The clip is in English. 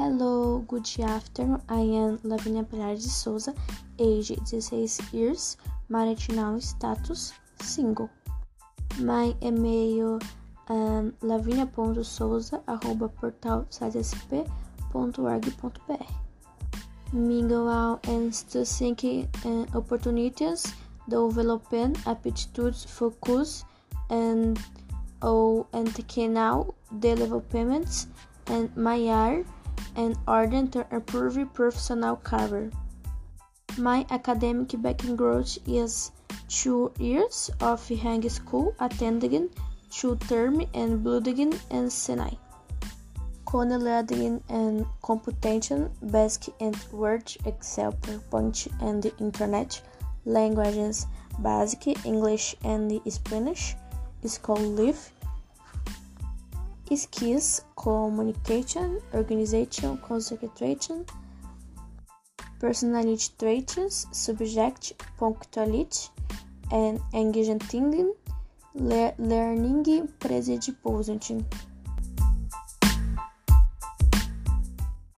Hello, good afternoon. I am Lavinia Pilares de Souza, age 16 years, marital status single. My email um, lavinia.souza@portalsitesp.org.br. Mingle out and to seek uh, opportunities, developing aptitudes, focus, and oh, and now developments and my art and ardent to improve professional career. My academic background is two years of high school attending two term and Bloodingen and Sinai. Learning and computation, basic and Word, Excel, PowerPoint, and the Internet, languages, basic English and Spanish, school life, skills, communication, organization, concentration, personality traits, subject, punctuality, and engaging, learning, present, positive.